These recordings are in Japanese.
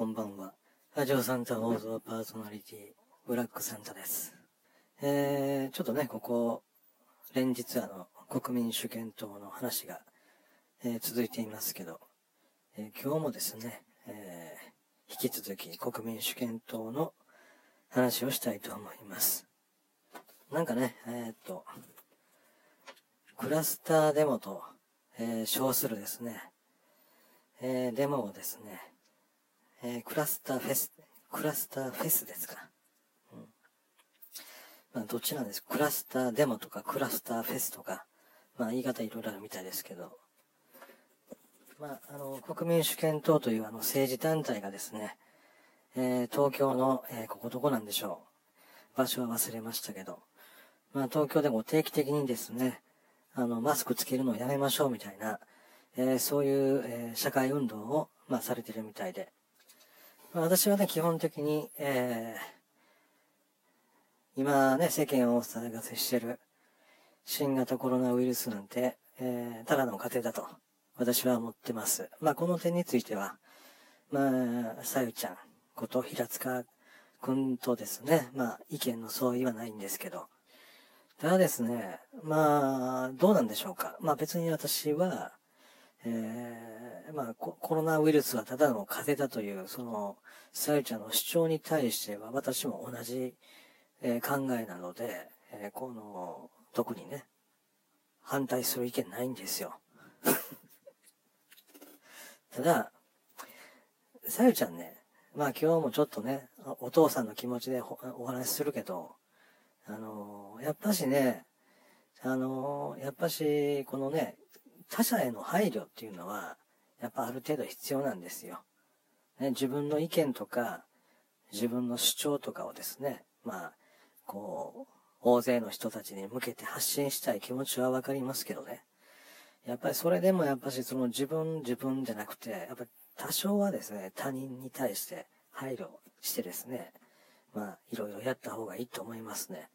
こんばんは。ラジオサンタ放送パーソナリティ、ブラックサンタです。えー、ちょっとね、ここ、連日あの、国民主権党の話が、えー、続いていますけど、えー、今日もですね、えー、引き続き国民主権党の話をしたいと思います。なんかね、えー、っと、クラスターデモと、えー、称するですね、えー、デモをですね、えー、クラスターフェス、クラスターフェスですか。うん。まあ、どっちなんです？クラスターデモとかクラスターフェスとか、まあ、言い方いろいろあるみたいですけど、まあ、あの、国民主権党というあの政治団体がですね、えー、東京の、えー、ここどこなんでしょう。場所は忘れましたけど、まあ、東京でも定期的にですね、あの、マスクつけるのをやめましょうみたいな、えー、そういう、え社会運動を、まあ、されてるみたいで、私はね、基本的に、えー、今ね、世間を騒がせしてる新型コロナウイルスなんて、えー、ただの過程だと、私は思ってます。まあ、この点については、まあ、さゆちゃんこと平塚くんとですね、まあ、意見の相違はないんですけど、ただですね、まあ、どうなんでしょうか。まあ別に私は、えー、まあコ、コロナウイルスはただの風邪だという、その、さゆちゃんの主張に対しては私も同じ、えー、考えなので、えー、この、特にね、反対する意見ないんですよ。ただ、さゆちゃんね、まあ今日もちょっとね、お父さんの気持ちでお話しするけど、あのー、やっぱしね、あのー、やっぱし、このね、他者への配慮っていうのは、やっぱある程度必要なんですよ。ね、自分の意見とか、自分の主張とかをですね、まあ、こう、大勢の人たちに向けて発信したい気持ちはわかりますけどね。やっぱりそれでもやっぱしその自分自分じゃなくて、やっぱ多少はですね、他人に対して配慮してですね、まあ、いろいろやった方がいいと思いますね。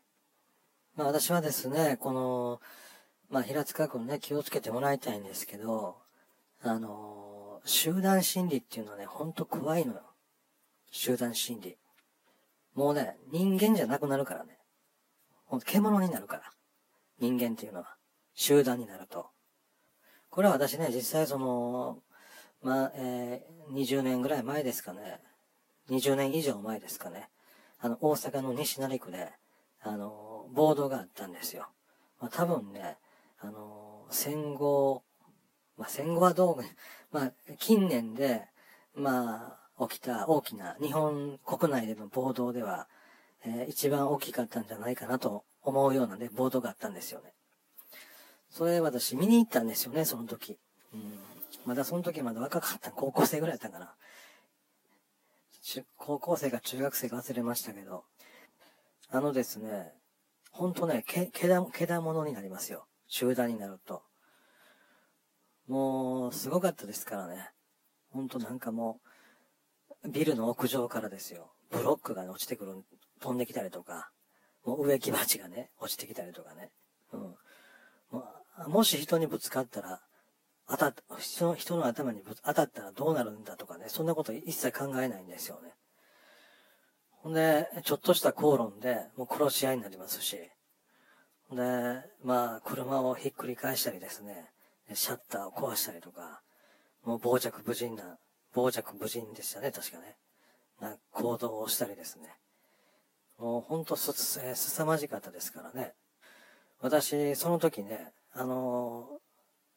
まあ私はですね、この、まあ、平塚君ね、気をつけてもらいたいんですけど、あのー、集団心理っていうのはね、ほんと怖いのよ。集団心理。もうね、人間じゃなくなるからね。ほんと獣になるから。人間っていうのは。集団になると。これは私ね、実際その、まあ、えー、20年ぐらい前ですかね。20年以上前ですかね。あの、大阪の西成区で、あの、暴動があったんですよ。まあ、多分ね、あの、戦後、まあ、戦後はどう、まあ、近年で、まあ、起きた大きな日本国内での暴動では、えー、一番大きかったんじゃないかなと思うようなね、暴動があったんですよね。それ私見に行ったんですよね、その時。うん。まだその時まだ若かった。高校生ぐらいだったかな。高校生か中学生か忘れましたけど。あのですね、ほんとね、け、けだ、けだものになりますよ。集団になると。もう、すごかったですからね。ほんとなんかもう、ビルの屋上からですよ。ブロックがね落ちてくる、飛んできたりとか、もう植木鉢がね、落ちてきたりとかね。うん。ももし人にぶつかったら、当たっ、人の、人の頭にぶ当たったらどうなるんだとかね、そんなこと一切考えないんですよね。ほんで、ちょっとした口論で、もう殺し合いになりますし、で、まあ、車をひっくり返したりですね、シャッターを壊したりとか、もう傍若無人な、傍若無人でしたね、確かね。な行動をしたりですね。もうほんとす、すさまじかったですからね。私、その時ね、あの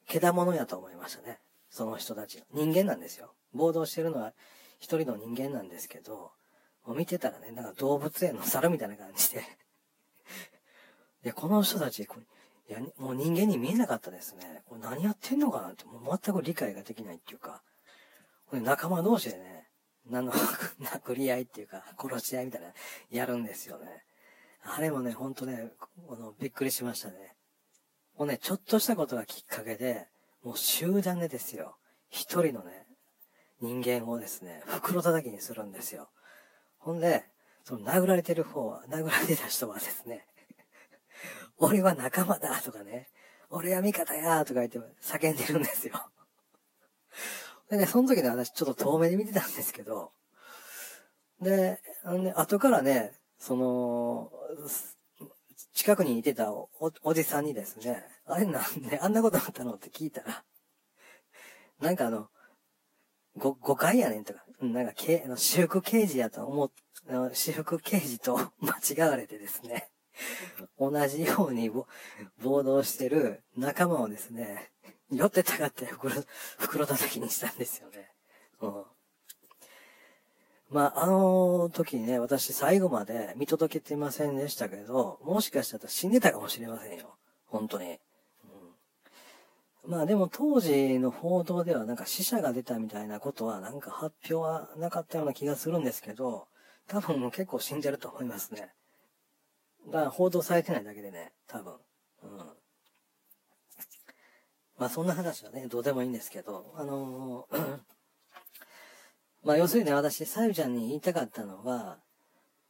ー、けだものやと思いましたね。その人たち。人間なんですよ。暴動してるのは一人の人間なんですけど、もう見てたらね、なんか動物園の猿みたいな感じでで、この人たち、これ、いや、もう人間に見えなかったですね。これ何やってんのかなって、もう全く理解ができないっていうか、これ仲間同士でね、何の、殴り合いっていうか、殺し合いみたいな、やるんですよね。あれもね、ほんとね、この、びっくりしましたね。もうね、ちょっとしたことがきっかけで、もう集団でですよ、一人のね、人間をですね、袋叩きにするんですよ。ほんで、その殴られてる方は、殴られてた人はですね、俺は仲間だ。とかね、俺は味方や。とか言って叫んでるんですよ。でね、その時ね、私ちょっと遠目で見てたんですけど、で、あのね、後からね、その、近くにいてたおおじさんにですね、あれなんであんなことあったのって聞いたら、なんかあの、ご、誤解やねん。とか、なんか、け、私服刑事やと思っ、私服刑事と間違われてですね、同じように暴動してる仲間をですね、酔ってたかって袋、袋叩きにしたんですよね。うん。まあ、あの時にね、私最後まで見届けてませんでしたけど、もしかしたら死んでたかもしれませんよ。本当に。うん、まあでも当時の報道ではなんか死者が出たみたいなことはなんか発表はなかったような気がするんですけど、多分もう結構死んでると思いますね。だから報道されてないだけでね、多分。うん。まあそんな話はね、どうでもいいんですけど、あのー まあ要するにね、私、さゆちゃんに言いたかったのは、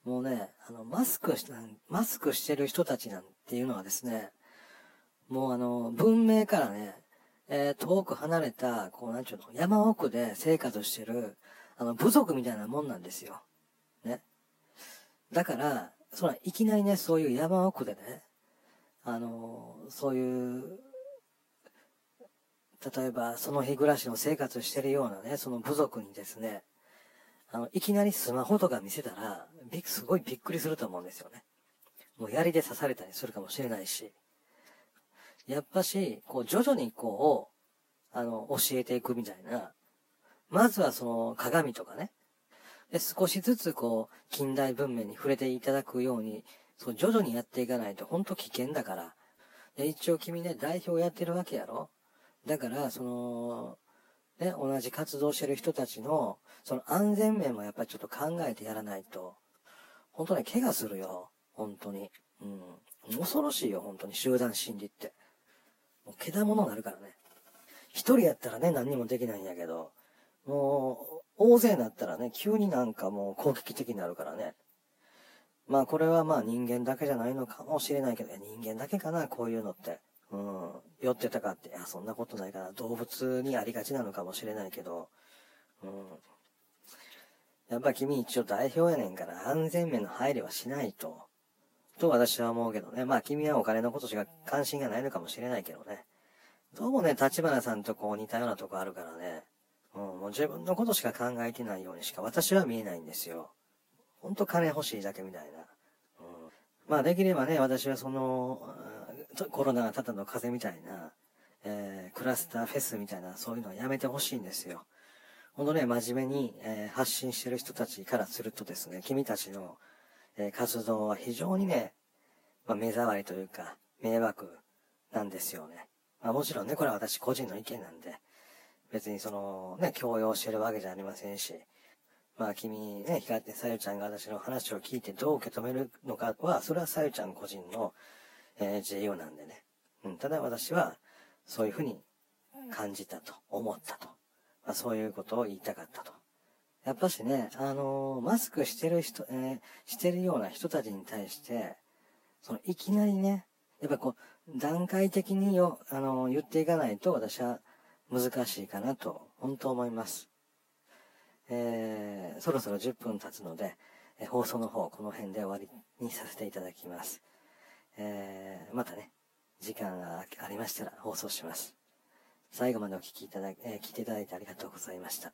もうね、あの、マスクし、マスクしてる人たちなんていうのはですね、もうあの、文明からね、えー、遠く離れた、こう、なんちゅうの、山奥で生活してる、あの、部族みたいなもんなんですよ。ね。だから、そら、いきなりね、そういう山奥でね、あの、そういう、例えば、その日暮らしの生活してるようなね、その部族にですね、あの、いきなりスマホとか見せたら、びすごいびっくりすると思うんですよね。もう槍で刺されたりするかもしれないし、やっぱし、こう、徐々にこう、あの、教えていくみたいな、まずはその鏡とかね、で、少しずつこう、近代文明に触れていただくように、そう、徐々にやっていかないと本当危険だから。で、一応君ね、代表やってるわけやろだから、その、ね、同じ活動してる人たちの、その安全面もやっぱりちょっと考えてやらないと、本当に怪我するよ。本当に。うん。恐ろしいよ、本当に。集団心理って。もう、けだものになるからね。一人やったらね、何にもできないんやけど、もう、大勢になったらね、急になんかもう攻撃的になるからね。まあこれはまあ人間だけじゃないのかもしれないけど、人間だけかな、こういうのって。うん。酔ってたかって、いや、そんなことないかな。動物にありがちなのかもしれないけど、うん。やっぱ君一応代表やねんから安全面の配慮はしないと。と私は思うけどね。まあ君はお金のことしか関心がないのかもしれないけどね。どうもね、立花さんとこう似たようなとこあるからね。うん、もう自分のことしか考えてないようにしか私は見えないんですよ。ほんと金欲しいだけみたいな。うん、まあできればね、私はその、コロナがただの風邪みたいな、えー、クラスターフェスみたいな、そういうのはやめてほしいんですよ。ほんとね、真面目に、えー、発信してる人たちからするとですね、君たちの、えー、活動は非常にね、まあ、目障りというか、迷惑なんですよね。まあもちろんね、これは私個人の意見なんで、別にその、ね、強要してるわけじゃありませんし、まあ君ね、光ってさゆちゃんが私の話を聞いてどう受け止めるのかは、それはさゆちゃん個人の、えー、自由なんでね。うん、ただ私は、そういうふうに感じたと、思ったと。まあ、そういうことを言いたかったと。やっぱしね、あのー、マスクしてる人、えー、してるような人たちに対して、その、いきなりね、やっぱこう、段階的によ、あのー、言っていかないと私は難しいかなと、本当思います。えー、そろそろ10分経つので、え放送の方、この辺で終わりにさせていただきます。えー、またね、時間がありましたら放送します。最後までお聞きいただき、えー、聞いていただいてありがとうございました。